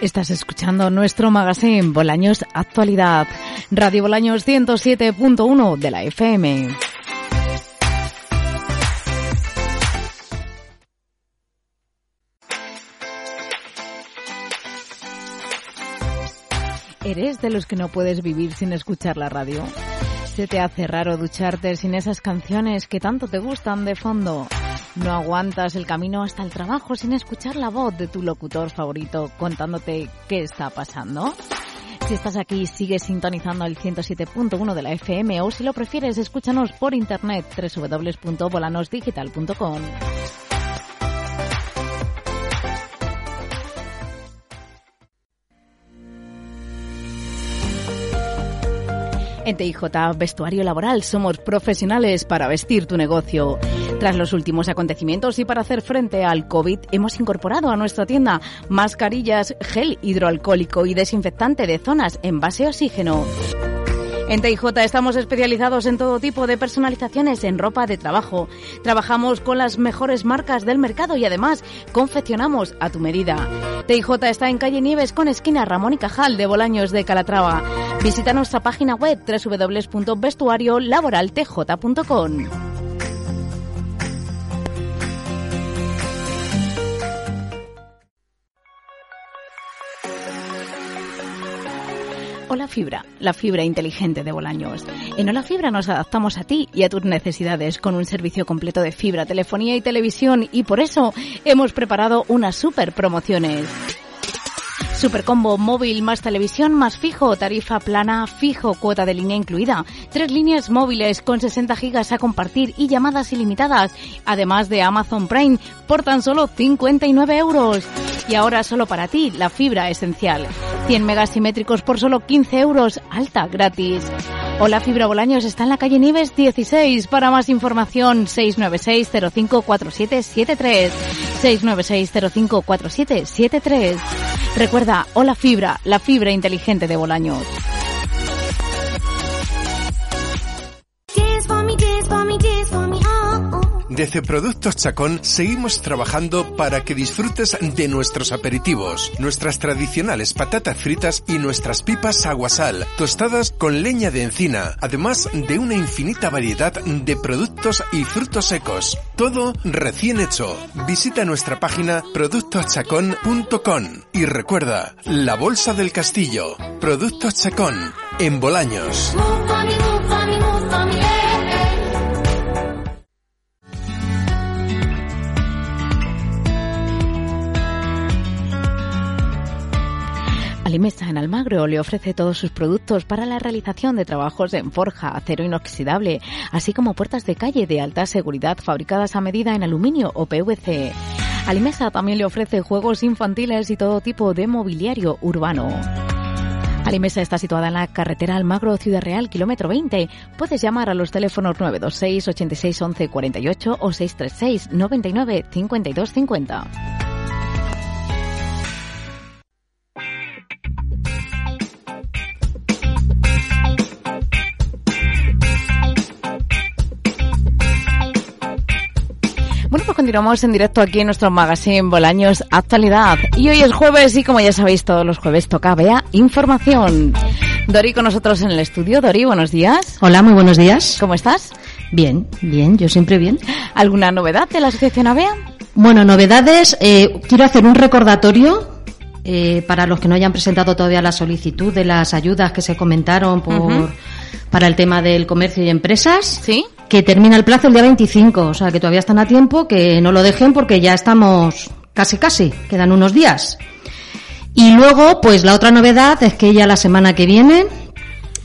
Estás escuchando nuestro magazine Bolaños Actualidad, Radio Bolaños 107.1 de la FM. ¿Eres de los que no puedes vivir sin escuchar la radio? ¿Se te hace raro ducharte sin esas canciones que tanto te gustan de fondo? ¿No aguantas el camino hasta el trabajo sin escuchar la voz de tu locutor favorito contándote qué está pasando? Si estás aquí, sigue sintonizando el 107.1 de la FM o si lo prefieres, escúchanos por internet www.volanosdigital.com. En TIJ Vestuario Laboral somos profesionales para vestir tu negocio. Tras los últimos acontecimientos y para hacer frente al COVID, hemos incorporado a nuestra tienda mascarillas, gel hidroalcohólico y desinfectante de zonas en base oxígeno. En TIJ estamos especializados en todo tipo de personalizaciones en ropa de trabajo. Trabajamos con las mejores marcas del mercado y además confeccionamos a tu medida. TIJ está en calle Nieves con esquina Ramón y Cajal de Bolaños de Calatrava. Visita nuestra página web www.vestuariolaboraltj.com. Hola Fibra, la fibra inteligente de Bolaños. En Hola Fibra nos adaptamos a ti y a tus necesidades con un servicio completo de fibra, telefonía y televisión y por eso hemos preparado unas super promociones. Supercombo móvil más televisión más fijo, tarifa plana fijo, cuota de línea incluida, tres líneas móviles con 60 gigas a compartir y llamadas ilimitadas, además de Amazon Prime por tan solo 59 euros. Y ahora solo para ti, la fibra esencial. 100 megas simétricos por solo 15 euros, alta gratis. Hola Fibra Bolaños está en la calle Nieves 16. Para más información 696 054773 696 054773 Recuerda, Hola Fibra, la fibra inteligente de Bolaños. Desde Productos Chacón seguimos trabajando para que disfrutes de nuestros aperitivos, nuestras tradicionales patatas fritas y nuestras pipas aguasal, tostadas con leña de encina, además de una infinita variedad de productos y frutos secos. Todo recién hecho. Visita nuestra página productoschacón.com y recuerda, la Bolsa del Castillo, Productos Chacón, en Bolaños. Alimesa en Almagro le ofrece todos sus productos para la realización de trabajos en forja, acero inoxidable, así como puertas de calle de alta seguridad fabricadas a medida en aluminio o PVC. Alimesa también le ofrece juegos infantiles y todo tipo de mobiliario urbano. Alimesa está situada en la carretera Almagro Ciudad Real, kilómetro 20. Puedes llamar a los teléfonos 926 86 11 48 o 636 99 52 50. Continuamos en directo aquí en nuestro magazine Bolaños Actualidad. Y hoy es jueves y como ya sabéis, todos los jueves toca Vea Información. Dori con nosotros en el estudio. Dori, buenos días. Hola, muy buenos días. ¿Cómo estás? Bien, bien, yo siempre bien. ¿Alguna novedad de la asociación AVEA? Bueno, novedades. eh, quiero hacer un recordatorio eh, para los que no hayan presentado todavía la solicitud de las ayudas que se comentaron por, Ujú. para el tema del comercio y empresas. Sí. Que termina el plazo el día 25, o sea que todavía están a tiempo, que no lo dejen porque ya estamos casi casi, quedan unos días. Y luego, pues la otra novedad es que ya la semana que viene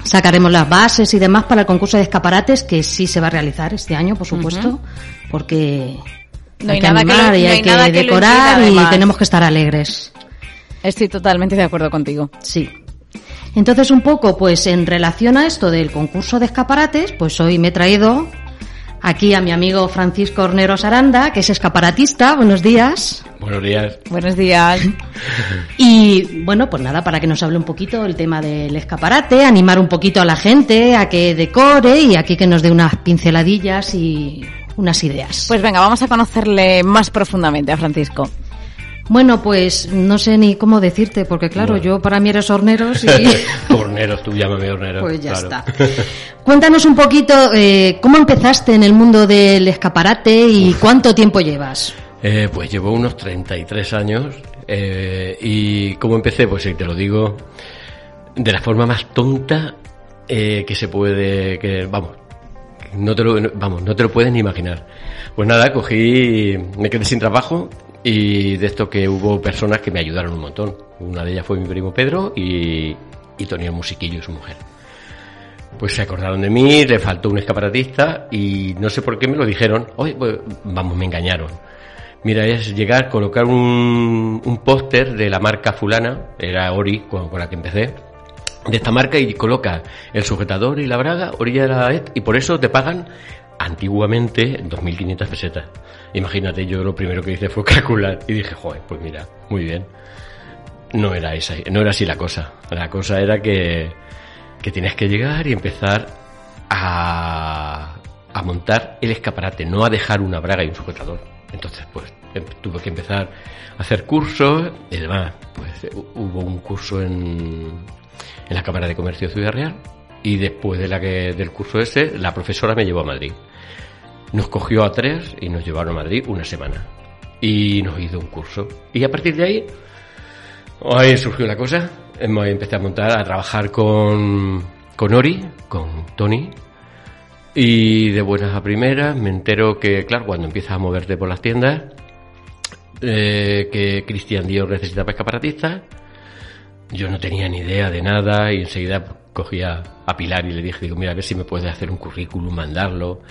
sacaremos las bases y demás para el concurso de escaparates que sí se va a realizar este año, por supuesto, porque No hay hay que nada que lo- animar y no hay hay que nada que lo decorar impida, y tenemos que estar alegres. Estoy totalmente de acuerdo contigo. Sí. Entonces, un poco, pues en relación a esto del concurso de escaparates, pues hoy me he traído aquí a mi amigo Francisco Horneros Aranda, que es escaparatista. Buenos días. Buenos días. Buenos días. Y bueno, pues nada, para que nos hable un poquito el tema del escaparate, animar un poquito a la gente a que decore y aquí que nos dé unas pinceladillas y unas ideas. Pues venga, vamos a conocerle más profundamente a Francisco. Bueno, pues no sé ni cómo decirte, porque claro, yo para mí eres horneros y Horneros, tú llámame hornero. pues ya claro. está. Cuéntanos un poquito eh, cómo empezaste en el mundo del escaparate y cuánto tiempo llevas. Eh, pues llevo unos 33 años eh, y cómo empecé, pues sí, te lo digo de la forma más tonta eh, que se puede, que vamos, no te lo, vamos, no te lo puedes ni imaginar. Pues nada, cogí, me quedé sin trabajo y de esto que hubo personas que me ayudaron un montón. Una de ellas fue mi primo Pedro y, y Tonio Musiquillo, su mujer. Pues se acordaron de mí, le faltó un escaparatista y no sé por qué me lo dijeron. Oye, pues, vamos, me engañaron. Mira, es llegar, colocar un, un póster de la marca fulana, era Ori con, con la que empecé, de esta marca y coloca el sujetador y la braga, orilla de la ET, y por eso te pagan antiguamente 2.500 pesetas. Imagínate, yo lo primero que hice fue calcular y dije, joder, pues mira, muy bien. No era esa, no era así la cosa. La cosa era que, que tienes que llegar y empezar a, a montar el escaparate, no a dejar una braga y un sujetador. Entonces, pues em- tuve que empezar a hacer cursos y demás. Pues hu- hubo un curso en, en la Cámara de Comercio de Ciudad Real y después de la que, del curso ese, la profesora me llevó a Madrid. Nos cogió a tres y nos llevaron a Madrid una semana. Y nos hizo un curso. Y a partir de ahí, ahí surgió la cosa. Empecé a montar, a trabajar con, con Ori, con Tony. Y de buenas a primeras me entero que, claro, cuando empiezas a moverte por las tiendas, eh, que Cristian Dior necesitaba escaparatistas. Yo no tenía ni idea de nada y enseguida cogí a, a Pilar y le dije, digo, mira, a ver si me puedes hacer un currículum, mandarlo.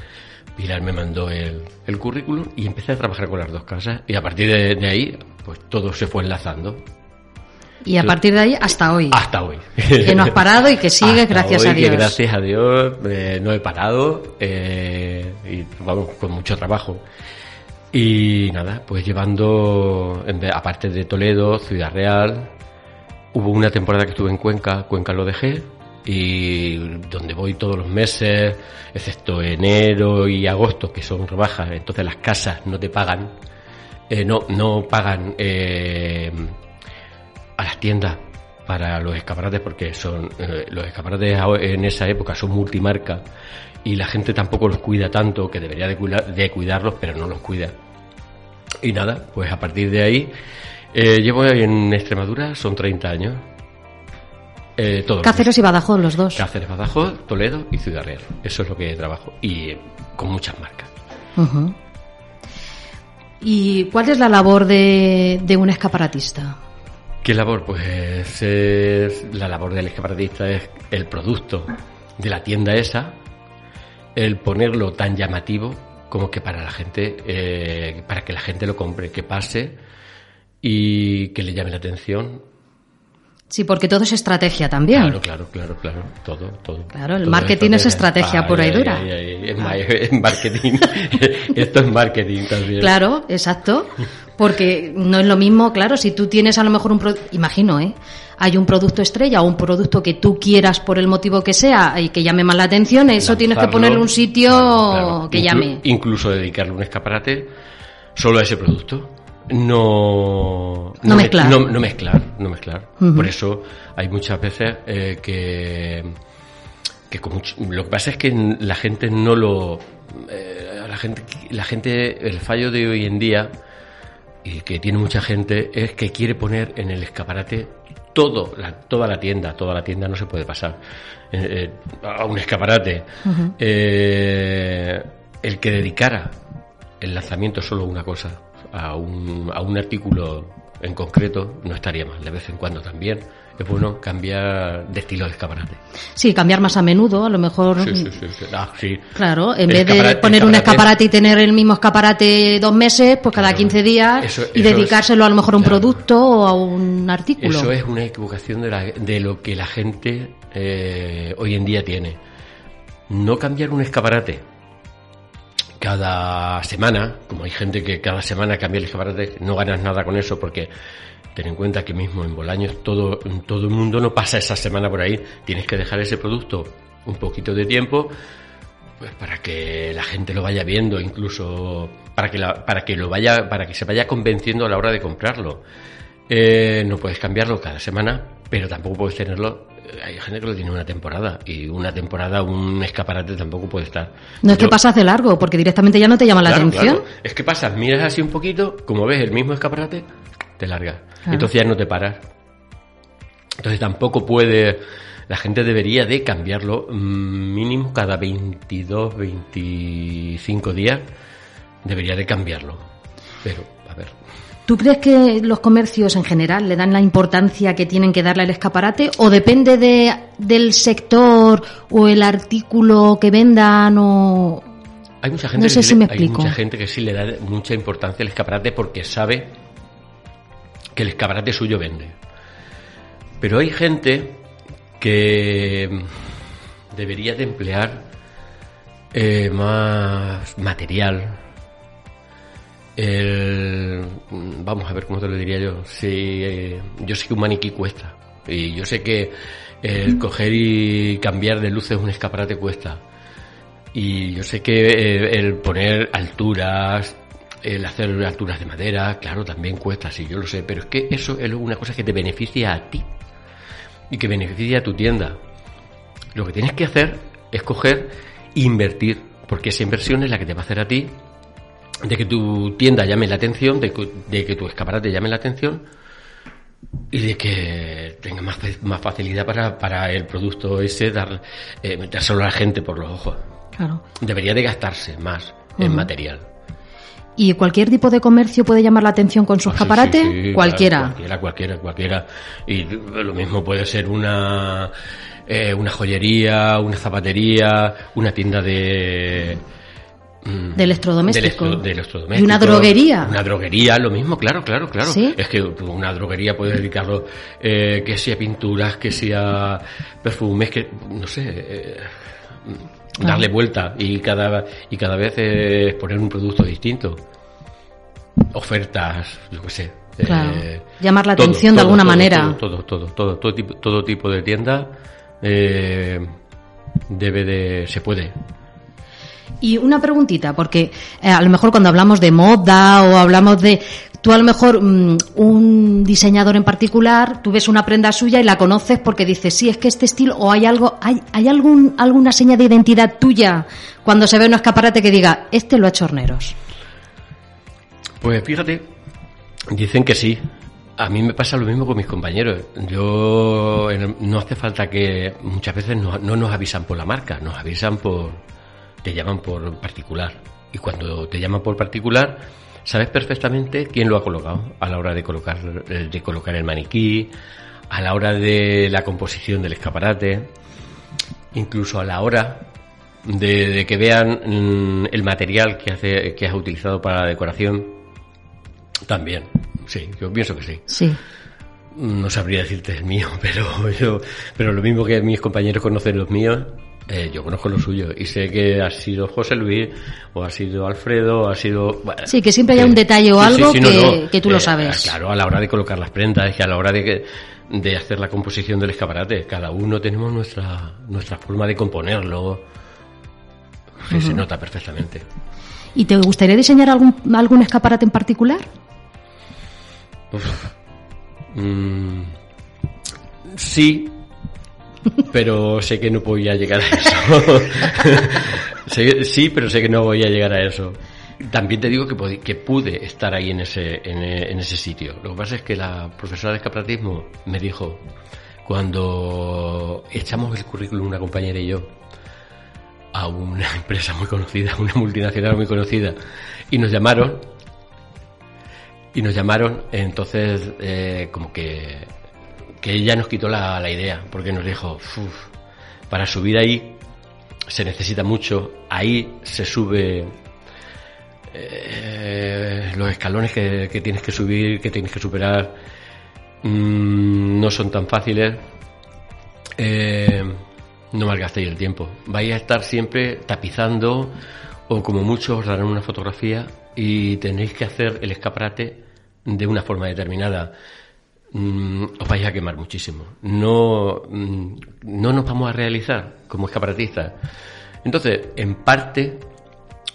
Pilar me mandó el, el currículum y empecé a trabajar con las dos casas y a partir de, de ahí, pues todo se fue enlazando Y a partir de ahí hasta hoy. hasta hoy. Que no has parado y que sigues, gracias hoy, a que Dios. gracias a Dios eh, no he parado eh, y vamos con mucho trabajo. Y nada, pues llevando, aparte de Toledo, Ciudad Real, hubo una temporada que estuve en Cuenca, Cuenca lo dejé, y donde voy todos los meses, excepto enero y agosto, que son rebajas, entonces las casas no te pagan, eh, no, no pagan eh, a las tiendas para los escaparates porque son eh, los escaparates en esa época son multimarca y la gente tampoco los cuida tanto que debería de, cuida- de cuidarlos pero no los cuida. Y nada pues a partir de ahí eh, llevo en Extremadura son 30 años eh, Cáceres y Badajoz, los dos. Cáceres, Badajoz, Toledo y Ciudad Real eso es lo que trabajo y eh, con muchas marcas. ¿Y cuál es la labor de, de un escaparatista? ¿Qué labor? Pues es, la labor del escaparatista es el producto de la tienda esa, el ponerlo tan llamativo como que para la gente, eh, para que la gente lo compre, que pase y que le llame la atención. Sí, porque todo es estrategia también. Claro, claro, claro, claro, todo, todo. Claro, el Todo marketing es estrategia. estrategia pura y dura. ay, ay, es ma- es marketing. Esto es marketing también. Claro, exacto. Porque no es lo mismo, claro, si tú tienes a lo mejor un pro- imagino, ¿eh? Hay un producto estrella o un producto que tú quieras por el motivo que sea y que llame más la atención, eso tienes que ponerle un sitio claro, claro. que Inclu- llame. Incluso dedicarle un escaparate solo a ese producto. No, No me- mezclar. No, no mezclar, no mezclar. Por eso hay muchas veces eh, que, que con mucho- lo que pasa es que la gente no lo, eh, la gente, la gente, el fallo de hoy en día y que tiene mucha gente es que quiere poner en el escaparate todo, la, toda la tienda, toda la tienda no se puede pasar eh, a un escaparate. El que dedicara el lanzamiento solo a una cosa, a un, a un artículo en concreto, no estaría mal, de vez en cuando también. es bueno cambiar de estilo de escaparate. Sí, cambiar más a menudo, a lo mejor. Sí, sí, sí. sí. Ah, sí. Claro, en El vez de poner un escaparate- y tener el mismo escaparate dos meses, pues cada Claro. 15 días Eso- y es- dedicárselo a lo mejor a un claro. producto o a un artículo. Eso es una equivocación de, la- de lo que la gente eh, hoy en día tiene. No cambiar un escaparate cada semana, como hay gente que cada semana cambia el escaparate, no ganas nada con eso porque ten en cuenta que mismo en Bolaños todo, todo el mundo no pasa esa semana por ahí. Tienes que dejar ese producto un poquito de tiempo pues para que la gente lo vaya viendo, incluso para que la- para que lo vaya, para que se vaya convenciendo a la hora de comprarlo. Eh, no puedes cambiarlo cada semana, pero tampoco puedes tenerlo. Hay gente que lo tiene una temporada y una temporada, un escaparate tampoco puede estar. No es que pasas de largo, porque directamente ya no te llama la atención. claro. Es que pasas, miras así un poquito, como ves el mismo escaparate, te largas. Claro. Entonces ya no te paras. Entonces tampoco puede. La gente debería de cambiarlo mm, mínimo cada 22, 25 días. Debería de cambiarlo. Pero. ¿Tú crees que los comercios en general le dan la importancia que tienen que darle al escaparate o depende de, del sector o el artículo que vendan o Hay mucha gente, No que sé sí si le- me hay explico. mucha gente que sí le da mucha importancia al escaparate porque sabe que el escaparate suyo vende. Pero hay gente que debería de emplear eh, más material. El- vamos a ver cómo te lo diría yo. Si, eh, yo sé que un maniquí cuesta. Y yo sé que el coger y cambiar de luces un escaparate cuesta. Y yo sé que eh, el poner alturas, el hacer alturas de madera, claro, también cuesta, sí, yo lo sé, pero es que eso es una cosa que te beneficia a ti y que beneficia a tu tienda. Lo que tienes que hacer es coger e invertir, porque esa inversión es la que te va a hacer a ti de que tu tienda llame la atención, de que, de que tu escaparate llame la atención y de que tenga más, más facilidad para, para el producto ese dar, eh, metérselo a la gente por los ojos. claro. Debería de gastarse más en material. ¿Y cualquier tipo de comercio puede llamar la atención con su sí, escaparate? sí, sí, Cualquiera. claro, cualquiera, cualquiera, cualquiera. Y lo mismo puede ser una, eh, una joyería, una zapatería, una tienda de... de electro- de electrodomésticos. ¿Y una droguería? Una droguería, lo mismo, claro, claro, claro. ¿Sí? Es que una droguería puede dedicarlo, eh, que sea pinturas, que sea perfumes, que, no sé, eh, darle vuelta y cada, y cada vez eh, poner un producto distinto. Ofertas, yo qué sé. eh, Claro. Llamar la atención de alguna manera. Todo, todo, todo, todo, tipo, todo tipo de tienda eh, debe de, se puede. Y una preguntita, porque eh, a lo mejor cuando hablamos de moda o hablamos de... Tú a lo mejor mm, un diseñador en particular, tú ves una prenda suya y la conoces porque dices, sí, es que este estilo, o hay algo, hay, hay algún, alguna seña de identidad tuya cuando se ve un escaparate que diga, este lo ha hecho Horneros. Pues fíjate, dicen que sí. A mí me pasa lo mismo con mis compañeros. Yo no hace falta que muchas veces no, no nos avisan por la marca, nos avisan por te llaman por particular. Y cuando te llaman por particular, sabes perfectamente quién lo ha colocado a la hora de colocar de colocar el maniquí, a la hora de la composición del escaparate, incluso a la hora de, de que vean mm, el material que hace que has utilizado para la decoración también, sí, yo pienso que sí. Sí. No sabría decirte el mío, pero yo, pero lo mismo que mis compañeros conocen los míos, eh, yo conozco los suyos y sé que ha sido José Luis o ha sido Alfredo o ha sido bueno, Sí, que siempre hay un detalle o algo que- que tú lo sabes. Claro, a la hora de colocar las prendas, que a la hora de que de hacer la composición del escaparate, cada uno tenemos nuestra nuestra forma de componerlo. Se nota perfectamente. ¿Y te gustaría diseñar algún, algún escaparate en particular? Mm, sí, pero sé que no voy a llegar a eso. Sí, pero sé que no voy a llegar a eso. También te digo que, pude estar ahí en ese, en, ese sitio. Lo que pasa es que la profesora de escaparatismo me dijo, cuando echamos el currículum una compañera y yo a una empresa muy conocida, una multinacional muy conocida, y nos llamaron, y nos llamaron, entonces eh, como que que ella nos quitó la, la idea, porque nos dijo, "Uf, para subir ahí se necesita mucho, ahí se sube eh, los escalones que, que tienes que subir, que tienes que superar, mm, no son tan fáciles. Eh, no malgastéis el tiempo. Vais a estar siempre tapizando o como muchos os darán una fotografía y tenéis que hacer el escaparate de una forma determinada. Mm, os vais a quemar muchísimo. No, mm, no nos vamos a realizar como escaparatistas. Entonces, en parte,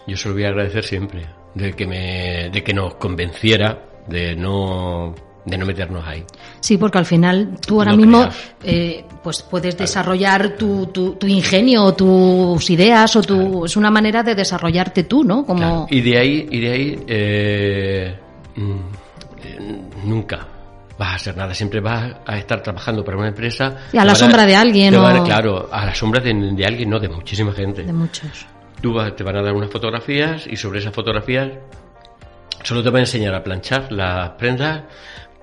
yo se lo voy a agradecer siempre de que me, de que nos convenciera de no, de no meternos ahí. Sí, porque al final tú ahora No mismo eh, pues puedes desarrollar tu, tu, tu ingenio, tus ideas, o tu, es una manera de desarrollarte tú, ¿no? Como Claro, Y de ahí, y de ahí eh, mm, eh, nunca vas a hacer nada. Siempre vas a estar trabajando para una empresa. Y a la sombra de alguien, van a- o- claro, a la sombra de, de alguien, no, de muchísima gente. de muchos. Tú vas- te van a dar unas fotografías y sobre esas fotografías solo te van a enseñar a planchar las prendas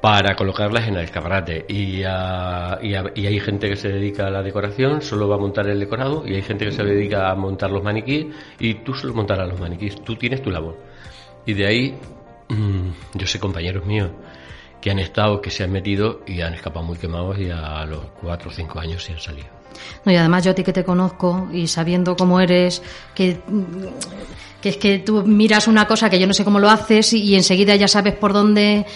para colocarlas en el escaparate. Y, a- y, hay gente que se dedica a la decoración, solo va a montar el decorado, y hay gente que se dedica a montar los maniquíes, y tú solo montarás los maniquíes. Tú tienes tu labor. Y de ahí, mm, yo sé compañeros míos que han estado, que se han metido y han escapado muy quemados y a los cuatro o cinco años se han salido. No, y además yo a ti que te conozco y sabiendo cómo eres, que, que es que tú miras una cosa que yo no sé cómo lo haces y, y enseguida ya sabes por dónde,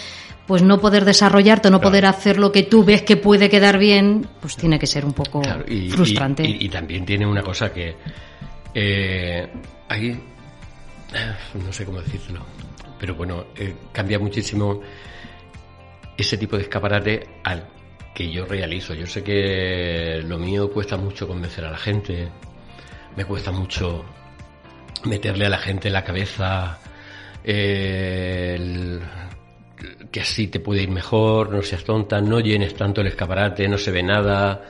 pues no poder desarrollarte, no poder hacer lo que tú ves que puede quedar bien, pues tiene que ser un poco Claro, y, frustrante. y- y- y también tiene una cosa que eh, ahí eh, no sé cómo decirlo, pero bueno, eh, cambia muchísimo ese tipo de escaparate al que yo realizo. Yo sé que lo mío cuesta mucho convencer a la gente, me cuesta mucho meterle a la gente en la cabeza eh, que así te puede ir mejor, no seas tonta, no llenes tanto el escaparate, no se ve nada.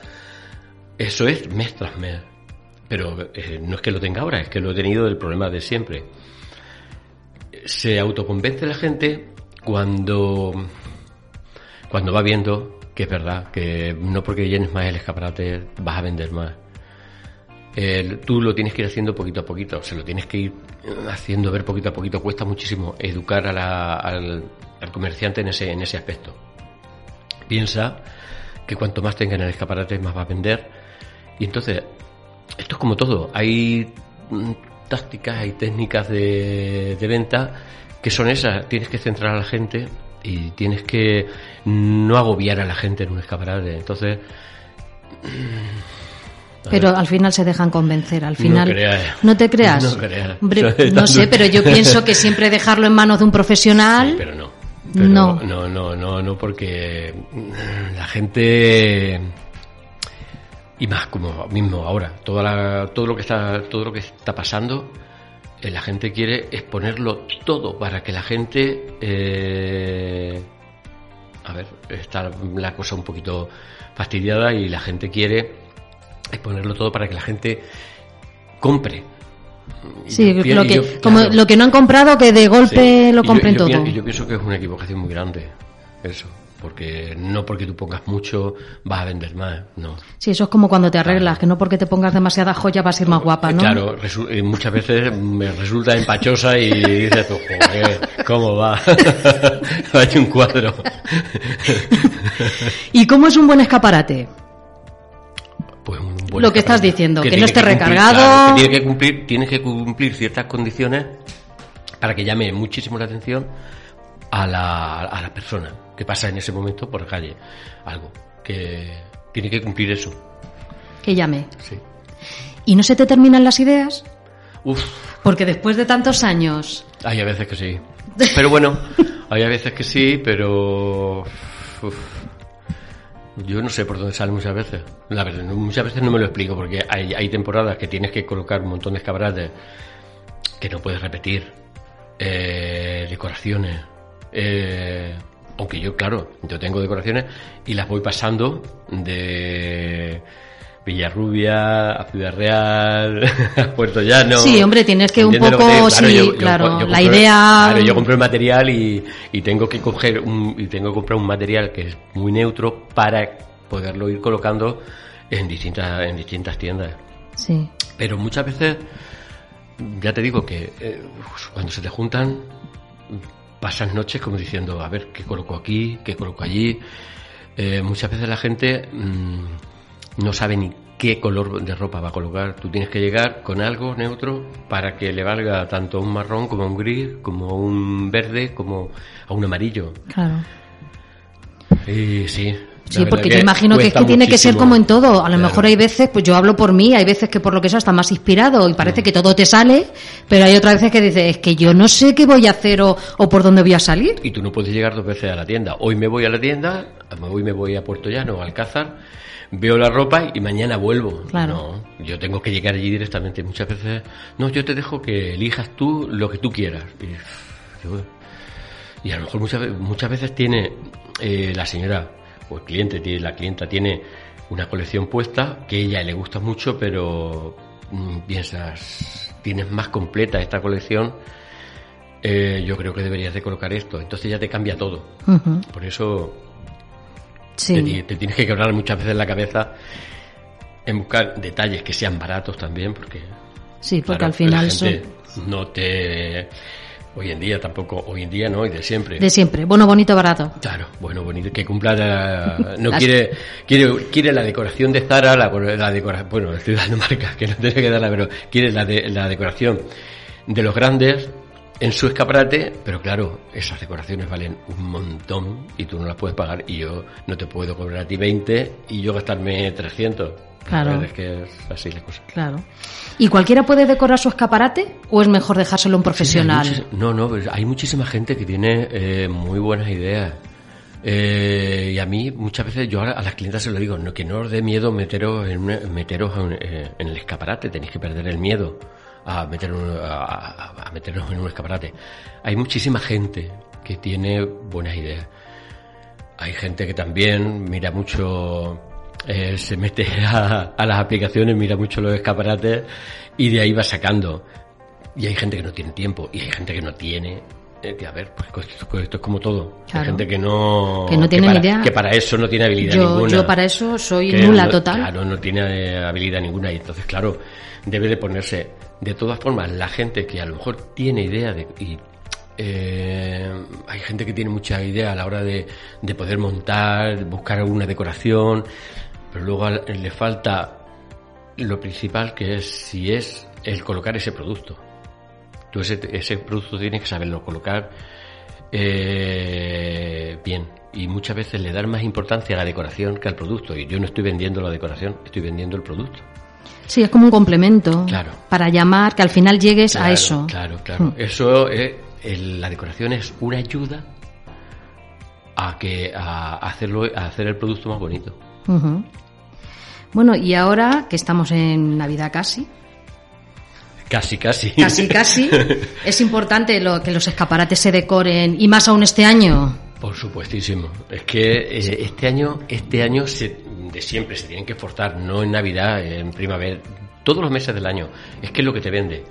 Eso es mes tras mes. Pero eh, no es que lo tenga ahora, es que lo he tenido el problema de siempre. Se autoconvence la gente cuando, cuando va viendo que es verdad, que no porque llenes más el escaparate vas a vender más. Tú lo tienes que ir haciendo poquito a poquito, se lo tienes que ir haciendo ver poquito a poquito. Cuesta muchísimo educar al, al comerciante en ese, en ese aspecto. Piensa que cuanto más tenga en el escaparate, más va a vender. Y entonces, esto es como todo. Hay mm, tácticas, hay técnicas de, de venta que son esas. Tienes que centrar a la gente y tienes que no agobiar a la gente en un escaparate. Entonces, a Pero al final se dejan convencer, al No final. creas. ¿No te creas? No creas. Hombre, no sé, pero yo pienso que siempre dejarlo en manos de un profesional. Sí, pero no. Pero No. no. No, no, no, porque mm, la gente y más como mismo ahora, toda la, todo lo que está, todo lo que está pasando, la gente quiere exponerlo todo para que la gente, eh, a ver, está la cosa un poquito fastidiada y la gente quiere exponerlo todo para que la gente compre. Y Sí, yo lo que, yo, como claro, lo que no han comprado, que de golpe Sí. lo compren yo, todo. yo pienso que es una equivocación muy grande, eso. Porque no porque tú pongas mucho vas a vender más, no. Sí, eso es como cuando te arreglas, que no porque te pongas demasiada joya vas a ir más guapa, ¿no? Claro, muchas veces me resulta empachosa y dices tú, joder, ¿cómo va? ha hecho un cuadro. ¿Y cómo es un buen escaparate? Pues un buen Lo que estás diciendo, que no esté cumplir, recargado. claro, que tiene que cumplir, tienes que cumplir ciertas condiciones para que llame muchísimo la atención a la, a la persona pasa en ese momento por la calle. Algo que tiene que cumplir eso. Que llame. Sí. ¿Y no se te terminan las ideas? Uf, Porque después de tantos años. hay a veces que sí. Pero bueno, hay a veces que sí, pero... uf, yo no sé por dónde sale muchas veces. La verdad, muchas veces no me lo explico porque hay, hay temporadas que tienes que colocar un montón de escaparates que no puedes repetir. Eh, decoraciones. Eh, aunque yo, claro, yo tengo decoraciones y las voy pasando de Villarrubia a Ciudad Real, a Puerto Llano. Sí, hombre, tienes que un ¿Entiendes lo poco, te- sí, claro, la compro- idea- Claro, yo compro el material y, y tengo que coger un, y tengo que comprar un material que es muy neutro para poderlo ir colocando en distintas, en distintas tiendas. Sí. Pero muchas veces, ya te digo que eh, cuando se te juntan, pasas noches como diciendo, a ver, ¿qué coloco aquí? ¿Qué coloco allí? Eh, muchas veces la gente mm, no sabe ni qué color de ropa va a colocar. Tú tienes que llegar con algo neutro para que le valga tanto a un marrón como a un gris, como a un verde, como a un amarillo. Claro. Y sí. Sí, porque yo imagino que es que tiene que ser como en todo. A lo Claro. mejor hay veces, pues yo hablo por mí, hay veces que por lo que sea está más inspirado y parece que todo te sale, pero hay otras veces que dices, es que yo no sé qué voy a hacer o, o por dónde voy a salir. Y tú no puedes llegar dos veces a la tienda. Hoy me voy a la tienda, hoy me voy a Puerto Llano, a Alcázar, veo la ropa y mañana vuelvo. Claro. No, yo tengo que llegar allí directamente. Muchas veces, no, yo te dejo que elijas tú lo que tú quieras. Y, a lo mejor muchas, muchas veces tiene eh, la señora o el cliente, tiene, la clienta tiene una colección puesta que a ella le gusta mucho, pero mm, piensas, tienes más completa esta colección, eh, yo creo que deberías de colocar esto. Entonces ya te cambia todo. Por eso Sí. te, ti- te tienes que quebrar muchas veces la cabeza en buscar detalles que sean baratos también, porque Sí, porque claro, al final la son no te hoy en día tampoco hoy en día no y de siempre de siempre. Bueno, bonito, barato. Claro, bueno, bonito, que cumpla la- no quiere, quiere, quiere la decoración de Zara, la, la decoración, bueno, estoy dando marca, que no tiene que darla, pero quiere la, de- la decoración de los grandes en su escaparate, pero claro, esas decoraciones valen un montón y tú no las puedes pagar y yo no te puedo cobrar a ti 20 y yo gastarme 300. Claro. La verdad Es que es así la cosa. Claro. ¿Y cualquiera puede decorar su escaparate o es mejor dejárselo a un profesional? Sí, no, no, pues hay muchísima gente que tiene eh, muy buenas ideas. Eh, y a mí muchas veces yo a, las clientas se lo digo, no, que no os dé miedo meteros en, una- meteros en, eh, en el escaparate, tenéis que perder el miedo a, meter un- a, a- a meteros en un escaparate. Hay muchísima gente que tiene buenas ideas. Hay gente que también mira mucho, eh, se mete a, a las aplicaciones, mira mucho los escaparates y de ahí va sacando. Y hay gente que no tiene tiempo y hay gente que no tiene. eh, que a ver, pues esto, esto es como todo. Claro. Hay gente que no. Que no tiene para, ni idea. Que para eso no tiene habilidad Yo, ninguna. yo para eso soy Que nula no- total. Claro, no tiene eh, habilidad ninguna y entonces, claro, debe de ponerse. De todas formas, la gente que a lo mejor tiene idea de. Y, eh, hay gente que tiene mucha idea a la hora de, de poder montar, buscar alguna decoración, pero luego le falta lo principal que es si es el colocar ese producto. Tú ese, ese producto tienes que saberlo colocar eh, bien. Y muchas veces le dan más importancia a la decoración que al producto. Y yo no estoy vendiendo la decoración, estoy vendiendo el producto. Sí, es como un complemento Claro. para llamar, que al final llegues Claro, a eso. Claro, claro. Mm. Eso es, el- la decoración es una ayuda a que a hacerlo a hacer el producto más bonito. Bueno, y ahora que estamos en Navidad casi, Casi, casi. casi, casi, es importante lo, que los escaparates se decoren y más aún este año. Por supuestísimo. Es que eh, este año, este año se- de siempre se tienen que esforzar, no en Navidad, en primavera, todos los meses del año. Es que es lo que te vende.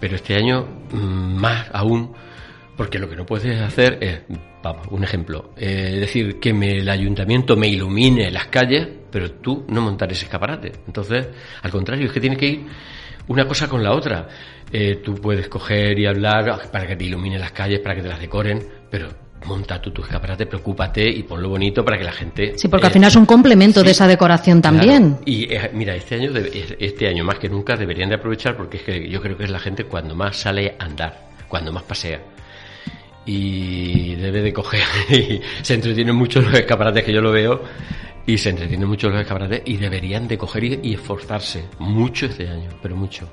Pero este año mm, más aún, porque lo que no puedes hacer es, vamos, un ejemplo, eh, decir que me- el ayuntamiento me ilumine las calles, pero tú no montar ese escaparate. Entonces, al contrario, es que tiene que ir una cosa con la otra. Eh, tú puedes coger y hablar para que te iluminen las calles, para que te las decoren, pero monta tú tu escaparate, preocúpate y ponlo bonito para que la gente... Sí, porque al eh, final es un complemento sí, de esa decoración también. Claro. Y eh, mira, este año, este año más que nunca deberían de aprovechar porque es que yo creo que es la gente cuando más sale a andar, cuando más pasea. Y debe de coger y se entretienen mucho los escaparates que yo lo veo y se entretienen mucho los escaparates y deberían de coger y, y esforzarse mucho este año, pero mucho.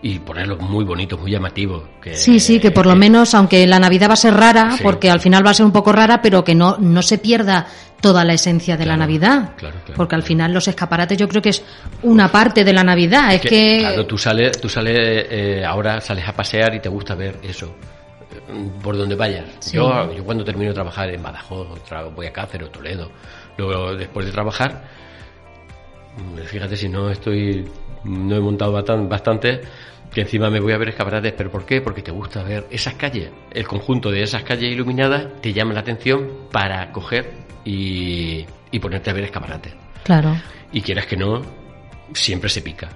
Y ponerlos muy bonitos, muy llamativos. Que, Sí, sí, que por lo menos, aunque la Navidad va a ser rara, Sí. porque al final va a ser un poco rara, pero que no, no se pierda toda la esencia de la Navidad. claro, claro. porque al final los escaparates yo creo que es una parte de la Navidad. Es que, Claro, tú sales, tú sales eh, ahora sales a pasear y te gusta ver eso por donde vayas. Sí. Yo, yo cuando termino de trabajar en Badajoz, voy a Cáceres o Toledo, luego después de trabajar, mm, fíjate si no estoy, no he montado bastante, que encima me voy a ver escaparates, pero ¿por qué? Porque te gusta ver esas calles, el conjunto de esas calles iluminadas te llama la atención para coger y, y ponerte a ver escaparates. Claro. Y quieras que no, siempre se pica.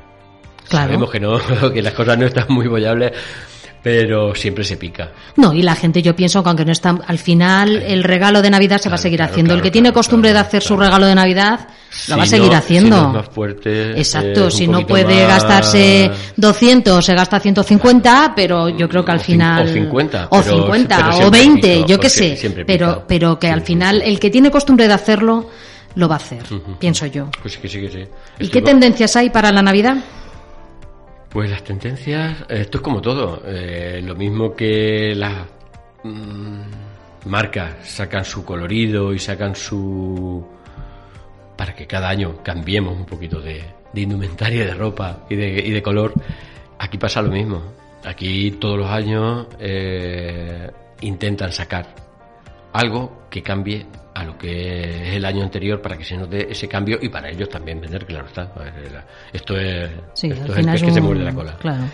Claro. Sabemos que no, que las cosas no están muy bollables, pero siempre se pica. No, y la gente, yo pienso que aunque no está, al final el regalo de Navidad se va a seguir claro, haciendo. el que tiene costumbre de hacer su regalo de Navidad, lo va a seguir no- haciendo. Si no es más fuerte. Exacto, eh, si no puede más- gastarse 200, se gasta 150, pero yo creo que al O final... o 50, o pero- 50, pero o siempre 20, pica, yo qué sé. siempre Pero, pero que al final el que tiene costumbre de hacerlo, lo va a hacer, pienso yo. Pues sí sí sí. ¿Y Estoy qué con- tendencias hay para la Navidad? Pues las tendencias, esto es como todo. eh, lo mismo que las mm, marcas sacan su colorido y sacan su. para que cada año cambiemos un poquito de, de indumentaria, de ropa y de, y de color. Aquí pasa lo mismo. Aquí todos los años eh, intentan sacar algo que cambie a lo que es el año anterior para que se note ese cambio y para ellos también vender, claro está. Esto es, Sí, esto es el pez que se un- muerde la cola. Claro.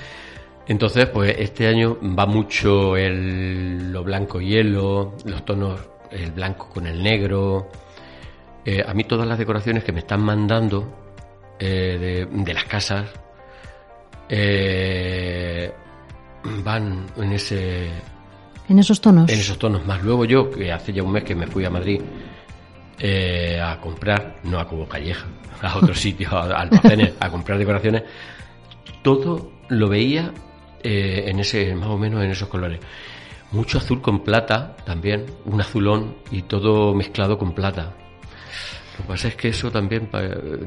Entonces, pues este año va mucho el, lo blanco hielo, los tonos, el blanco con el negro. Eh, a mí todas las decoraciones que me están mandando eh, de, de las casas eh, van en ese En esos tonos. en esos tonos más. Luego yo, que hace ya un mes que me fui a Madrid eh, a comprar, no a Cubo Calleja, a otro sitio, a almacenes, a comprar decoraciones, todo lo veía eh, en ese, más o menos en esos colores. Mucho azul con plata también, un azulón y todo mezclado con plata. Lo que pasa es que eso también,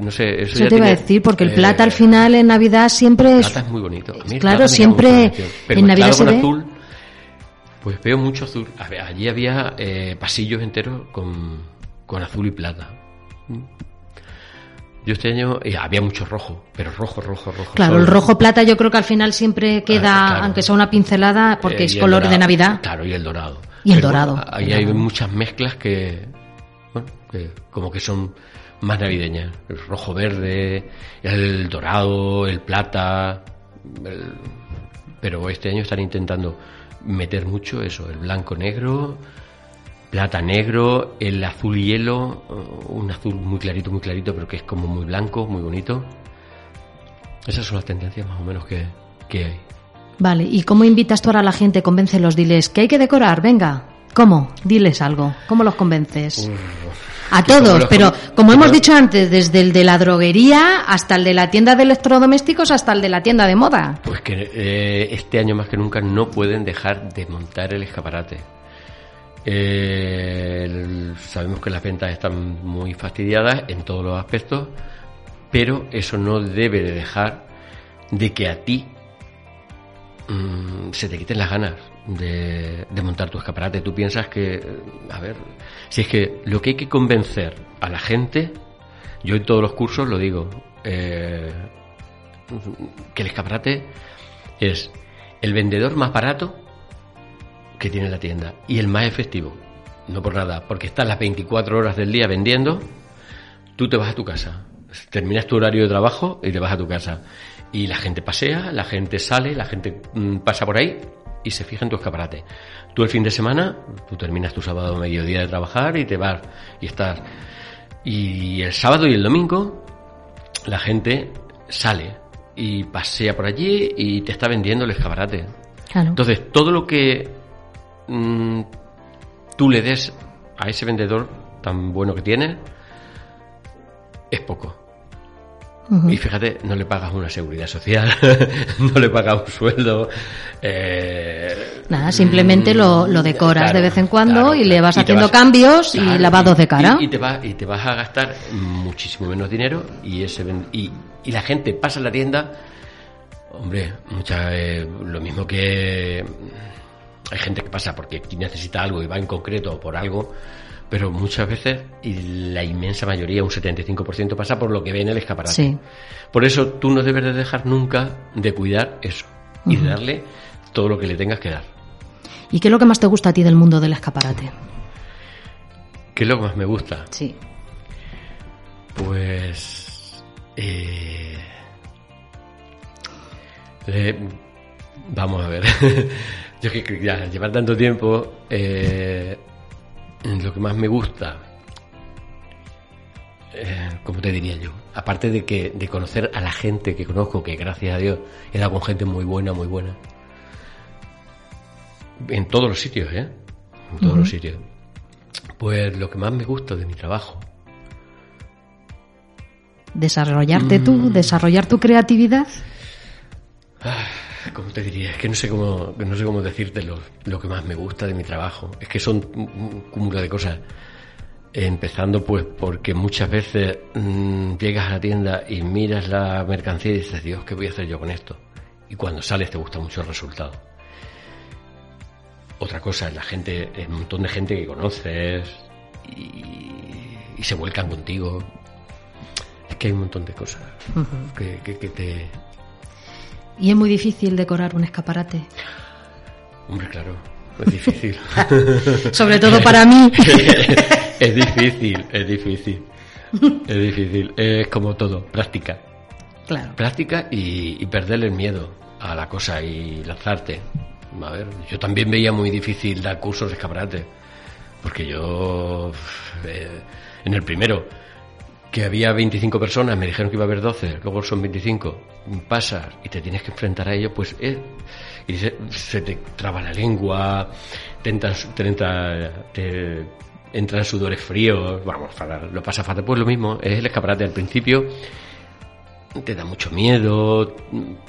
no sé, eso, Eso ya te iba a decir, porque el eh, plata al final en Navidad siempre es... plata es muy bonito. A mí el Claro, siempre en Navidad se ve- azul, pues veo mucho azul. A ver, allí había eh, pasillos enteros con, con azul y plata. Mm. Yo este año eh, había mucho rojo, pero rojo, rojo, rojo. Claro, solo. el rojo plata yo creo que al final siempre queda, Ah, claro. aunque sea una pincelada, porque Eh, es y el color de. Navidad. Claro, y el dorado. Y el Pero dorado. bueno, ahí hay muchas mezclas que, bueno, que como que son más navideñas. El rojo verde, el dorado, el plata. el- Pero este año están intentando meter mucho eso, el blanco negro, plata negro, el azul hielo, un azul muy clarito, muy clarito, pero que es como muy blanco, muy bonito. Esas son las tendencias más o menos que, que hay. Vale, ¿y cómo invitas tú ahora a la gente? Convéncelos, diles que hay que decorar, venga. ¿Cómo? Diles algo. ¿Cómo los convences? A todos, pero como hemos dicho antes, desde el de la droguería hasta el de la tienda de electrodomésticos hasta el de la tienda de moda. Pues que eh, este año más que nunca no pueden dejar de montar el escaparate. Eh, el- sabemos que las ventas están muy fastidiadas en todos los aspectos, pero eso no debe de dejar de que a ti mm, se te quiten las ganas de, montar tu escaparate. Tú piensas que, a ver, si es que lo que hay que convencer a la gente, yo en todos los cursos lo digo, eh, que el escaparate es el vendedor más barato que tiene la tienda y el más efectivo. No por nada, porque estás las 24 horas del día vendiendo, tú te vas a tu casa, terminas tu horario de trabajo y te vas a tu casa. Y la gente pasea, la gente sale, la gente mm, pasa por ahí y se fija en tu escaparate. Tú el fin de semana, tú terminas tu sábado mediodía de trabajar y te vas y estás. Y el sábado y el domingo la gente sale y pasea por allí y te está vendiendo el escaparate. Claro. Entonces, todo lo que mm, tú le des a ese vendedor tan bueno que tiene es poco. Y fíjate, no le pagas una seguridad social, no le pagas un sueldo. eh, Nada, simplemente lo, lo mm, decoras claro, de vez en cuando claro, y le vas Y haciendo vas- cambios y claro, lavados de cara. Y, y te vas, y te vas a gastar muchísimo menos dinero y ese y, y la gente pasa a la tienda. Hombre, mucha, eh, lo mismo que hay gente que pasa porque necesita algo y va en concreto por algo, pero muchas veces, y la inmensa mayoría, un 75%, pasa por lo que ve en el escaparate. Sí. Por eso tú no debes de dejar nunca de cuidar eso y de darle todo lo que le tengas que dar. ¿Y qué es lo que más te gusta a ti del mundo del escaparate? ¿Qué es lo que más me gusta? Sí. Pues. eh, eh, vamos a ver. Yo que que ya llevar tanto tiempo, eh, lo que más me gusta eh, ¿cómo te diría yo? Aparte de que de conocer a la gente que conozco, que gracias a Dios he dado con gente muy buena, muy buena. En todos los sitios, ¿eh? En todos los sitios. Pues lo que más me gusta de mi trabajo. Desarrollarte Mm. tú, desarrollar tu creatividad. ¿Cómo te diría? Es que no sé cómo, no sé cómo decirte lo, lo que más me gusta de mi trabajo. Es que son un, un cúmulo de cosas. Empezando pues porque muchas veces mm, llegas a la tienda y miras la mercancía y dices, Dios, ¿qué voy a hacer yo con esto? Y cuando sales te gusta mucho el resultado. Otra cosa es la gente, el montón de gente que conoces y, y se vuelcan contigo. Es que hay un montón de cosas que, que- que te... Y es muy difícil decorar un escaparate. Hombre, claro, es difícil. Sobre todo para mí. es difícil, es difícil. Es difícil. Es como todo, práctica. Claro. Práctica y, y perderle el miedo a la cosa y lanzarte. A ver, yo también veía muy difícil dar cursos de escaparate. Porque yo, eh, en el primero, que había 25 personas, me dijeron que iba a haber 12, luego son 25, pasas y te tienes que enfrentar a ello, pues eh, y se, se te traba la lengua, te, te, te entran sudores fríos, vamos, lo pasa fatal. Pues lo mismo, es el escaparate al principio, te da mucho miedo,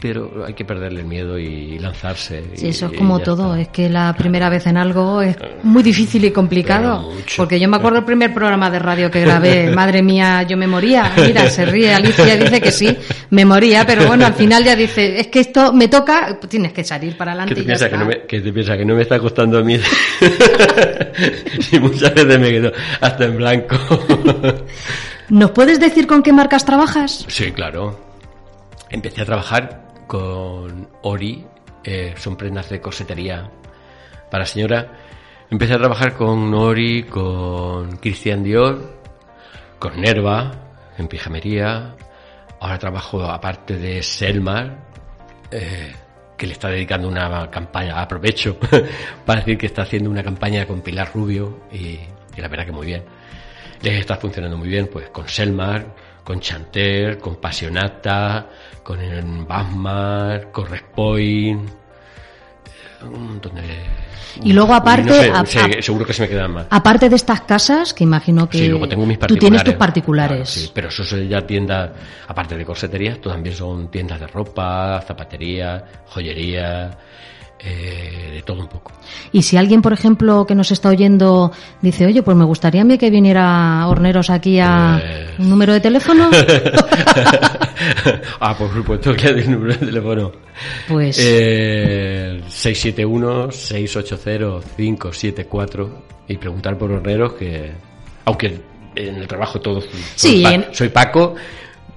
pero hay que perderle el miedo y lanzarse. Sí, eso es como todo, está. es que la primera vez en algo es muy difícil y complicado. Porque yo me acuerdo el primer programa de radio que grabé, madre mía, yo me moría. Mira, se ríe Alicia, dice que sí, me moría, pero bueno, al final ya dice, es que esto me toca, pues tienes que salir para ¿Qué adelante te, y ya piensas que, está. no me, que te piensas que no me está costando a mí? y muchas veces me quedo hasta en blanco. ¿Nos puedes decir con qué marcas trabajas? sí, claro. Empecé a trabajar con Ori, eh, son prendas de cosetería para señora. Empecé a trabajar con Ori, con Christian Dior, con Nerva, en pijamería. Ahora trabajo aparte de Selmar, eh, que le está dedicando una campaña, aprovecho para decir que está haciendo una campaña con Pilar Rubio y, y la verdad que muy bien. Les está funcionando muy bien, pues con Selmar, con Chanter, con Passionata, con Basmar, con Respoint, eh, un montón de... Y luego aparte, no sé, a- sé, a- seguro que se me quedan más. Aparte de estas casas, que imagino que Sí, luego tengo mis tú particulares. tienes tus particulares. Claro, sí, pero eso son ya tiendas, aparte de corseterías, tú también son tiendas de ropa, zapatería, joyería, eh, de todo un poco. Y si alguien, por ejemplo, que nos está oyendo, dice, oye, pues me gustaría a mí que viniera Horneros aquí a Pues- un número de teléfono, ah, por supuesto que hay el número de teléfono. pues Eh, 671-680-574 y preguntar por horneros que, aunque en el trabajo todos Sí, soy, Pa- en- soy Paco,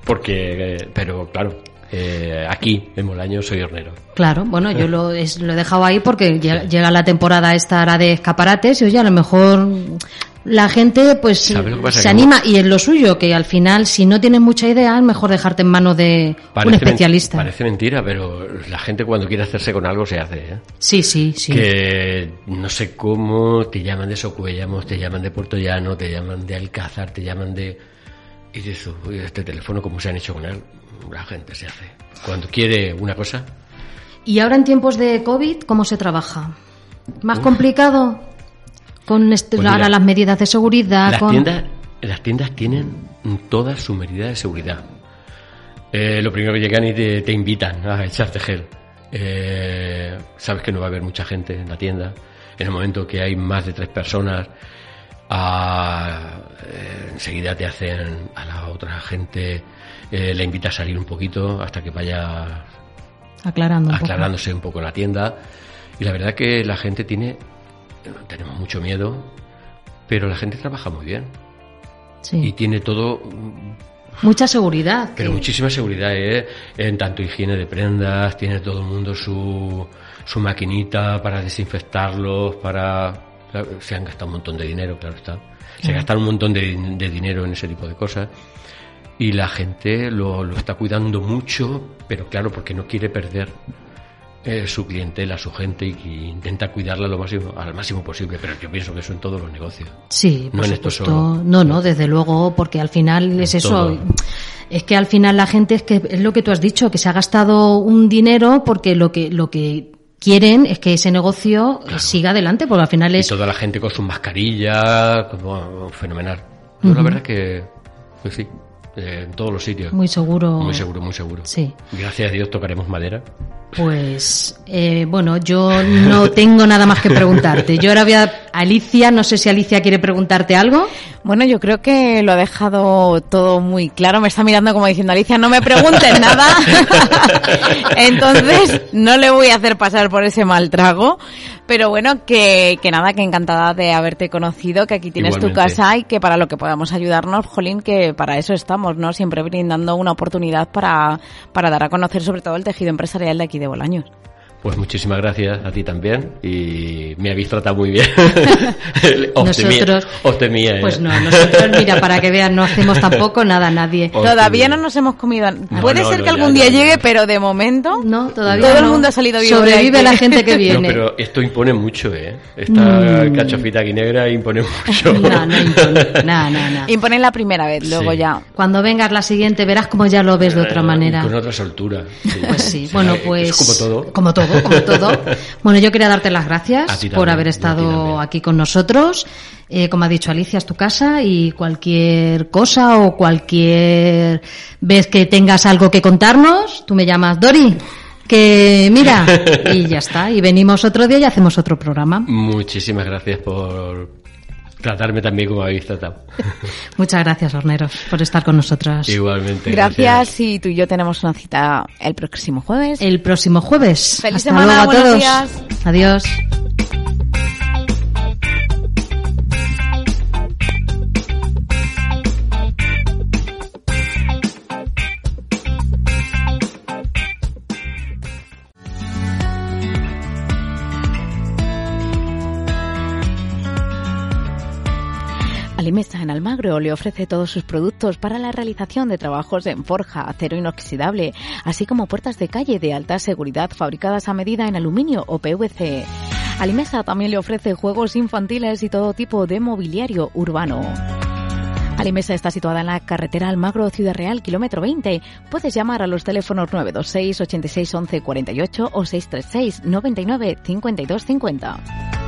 porque, eh, pero claro, eh, aquí en Molaño soy hornero. claro, bueno, yo lo, es- lo he dejado ahí porque llega, llega la temporada esta ahora de escaparates y oye, a lo mejor la gente pues se anima y es lo suyo, que al final si no tienes mucha idea es mejor dejarte en manos de un especialista. Parece mentira, pero la gente cuando quiere hacerse con algo se hace, ¿eh? Sí, sí, sí. Que no sé cómo te llaman de Socuellamos, te llaman de Puerto Llano, te llaman de Alcázar, te llaman de... Y dices, uy, este teléfono, ¿cómo se han hecho con él? La gente se hace. Cuando quiere una cosa, Y ahora en tiempos de COVID, ¿cómo se trabaja? ¿Más complicado? Con este- Pues ahora mira, las medidas de seguridad, las con... tiendas, las tiendas tienen toda su medida de seguridad. Eh, lo primero que llegan y te, te invitan a echarte gel. Eh, sabes que no va a haber mucha gente en la tienda. En el momento que hay más de tres personas, ah, eh, enseguida te hacen a la otra gente, eh, le invita a salir un poquito hasta que vaya Aclarando un poco. aclarándose un poco la tienda. Y la verdad que la gente tiene, tenemos mucho miedo, pero la gente trabaja muy bien. Sí. Y tiene todo, Mucha seguridad. pero que- muchísima seguridad, ¿eh? En tanto higiene de prendas, tiene todo el mundo su, su maquinita para desinfectarlos, para... se han gastado un montón de dinero, claro está. Se gastan un montón de, de dinero en ese tipo de cosas. Y la gente lo, lo está cuidando mucho, pero claro, porque no quiere perder eh, su clientela, su gente y intenta cuidarla lo máximo, al máximo posible. Pero yo pienso que eso en todos los negocios. Sí, por No en esto supuesto. solo. No, no, desde luego, porque al final es eso. todo. Es que al final la gente es que es lo que tú has dicho, que se ha gastado un dinero porque lo que lo que quieren es que ese negocio siga adelante, porque al final Y es toda la gente con sus mascarillas, como, fenomenal. Yo la verdad que, pues sí, eh, en todos los sitios. muy seguro. Muy seguro, muy seguro. Sí. Gracias a Dios tocaremos madera. Pues eh, bueno, yo no tengo nada más que preguntarte. Yo ahora voy a Alicia, no sé si Alicia quiere preguntarte algo. Bueno, yo creo que lo ha dejado todo muy claro. Me está mirando como diciendo, Alicia, no me preguntes nada. Entonces, no le voy a hacer pasar por ese mal trago. Pero bueno, que, que nada, que encantada de haberte conocido, que aquí tienes tu casa y que para lo que podamos ayudarnos, Jolín, que para eso estamos, ¿no? Siempre brindando una oportunidad para, para dar a conocer sobre todo el tejido empresarial de aquí de Bolaños. Pues muchísimas gracias a ti también y me habéis tratado muy bien. os, temía, Nosotros- os temía, ¿eh? Pues no, nosotros, mira, para que vean, no hacemos tampoco nada a nadie. Os Todavía temía. no nos hemos comido. Puede no, ser no, que ya, algún ya, día ya. llegue, pero de momento No, todavía todo el mundo ha salido vivo. Sobrevive la gente que No, viene. pero esto impone mucho, ¿eh? Esta Mm. cachofita aquí negra impone mucho. No, no impone. No, no, no. Imponen la primera vez, luego Sí. ya. Cuando vengas la siguiente verás como ya lo ves de otra Eh, manera. Con otra soltura. Sí. Pues sí, bueno, es pues. como todo. Como todo, como todo. Bueno, yo quería darte las gracias por haber estado aquí con nosotros. Eh, como ha dicho Alicia, es tu casa y cualquier cosa o cualquier vez que tengas algo que contarnos, tú me llamas Dori. Que mira, y ya está. Y venimos otro día y hacemos otro programa. Muchísimas gracias por tratarme también como habéis tratado. Muchas gracias, Horneros, por estar con nosotras. Igualmente. Gracias y tú y yo tenemos una cita el próximo jueves. El próximo jueves. Feliz Hasta semana, luego a buenos todos. días. Adiós. Almagro le ofrece todos sus productos para la realización de trabajos en forja, acero inoxidable, así como puertas de calle de alta seguridad fabricadas a medida en aluminio o PVC. Alimesa también le ofrece juegos infantiles y todo tipo de mobiliario urbano. Alimesa está situada en la carretera Almagro Ciudad Real, kilómetro 20. Puedes llamar a los teléfonos 926 86 11 48 o 636 99 52 50.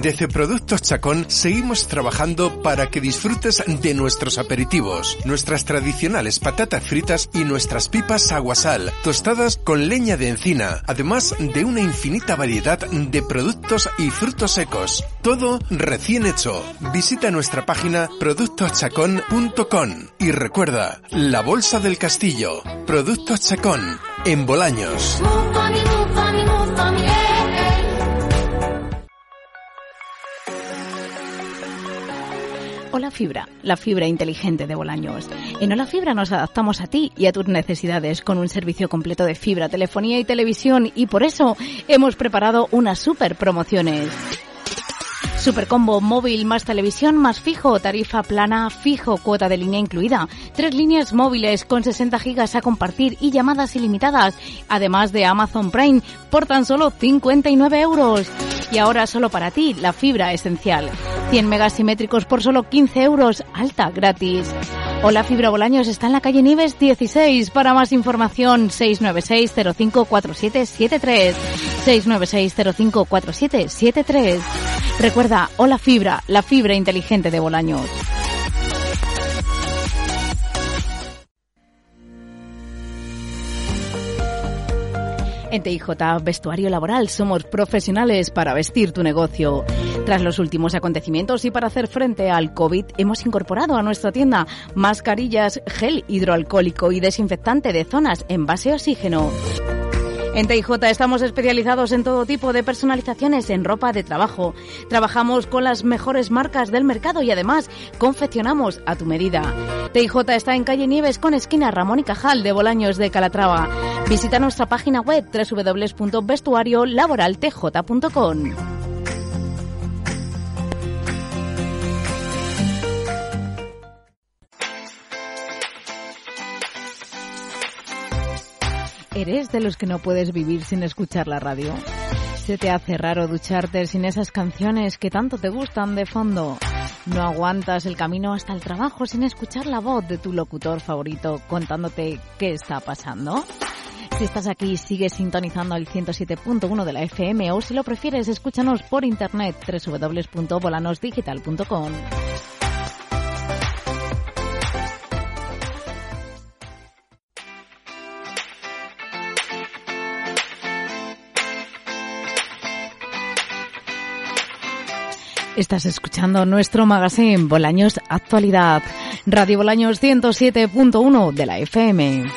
Desde Productos Chacón seguimos trabajando para que disfrutes de nuestros aperitivos, nuestras tradicionales patatas fritas y nuestras pipas aguasal, tostadas con leña de encina, además de una infinita variedad de productos y frutos secos. Todo recién hecho. Visita nuestra página productoschacón.com y recuerda, la Bolsa del Castillo, Productos Chacón, en Bolaños. Fibra, la fibra inteligente de Bolaños. En Hola Fibra nos adaptamos a ti y a tus necesidades con un servicio completo de fibra, telefonía y televisión y por eso hemos preparado unas super promociones. Supercombo móvil más televisión más fijo, tarifa plana fijo, cuota de línea incluida. Tres líneas móviles con 60 gigas a compartir y llamadas ilimitadas, además de Amazon Prime, por tan solo 59 euros. Y ahora solo para ti, la fibra esencial. 100 megas simétricos por solo 15 euros, alta gratis. Hola Fibra Bolaños está en la calle Nives 16. Para más información 696 054773 696 054773 Recuerda, Hola Fibra, la fibra inteligente de Bolaños. En TIJ Vestuario Laboral somos profesionales para vestir tu negocio. Tras los últimos acontecimientos y para hacer frente al COVID, hemos incorporado a nuestra tienda mascarillas, gel hidroalcohólico y desinfectante de zonas en base a oxígeno. En TIJ estamos especializados en todo tipo de personalizaciones en ropa de trabajo. Trabajamos con las mejores marcas del mercado y además confeccionamos a tu medida. TIJ está en calle Nieves con esquina Ramón y Cajal de Bolaños de Calatrava. Visita nuestra página web www.vestuariolaboraltj.com. ¿Eres de los que no puedes vivir sin escuchar la radio? ¿Se te hace raro ducharte sin esas canciones que tanto te gustan de fondo? ¿No aguantas el camino hasta el trabajo sin escuchar la voz de tu locutor favorito contándote qué está pasando? Si estás aquí, sigue sintonizando el 107.1 de la FM o si lo prefieres, escúchanos por internet www.volanosdigital.com. Estás escuchando nuestro magazine Bolaños Actualidad, Radio Bolaños 107.1 de la FM.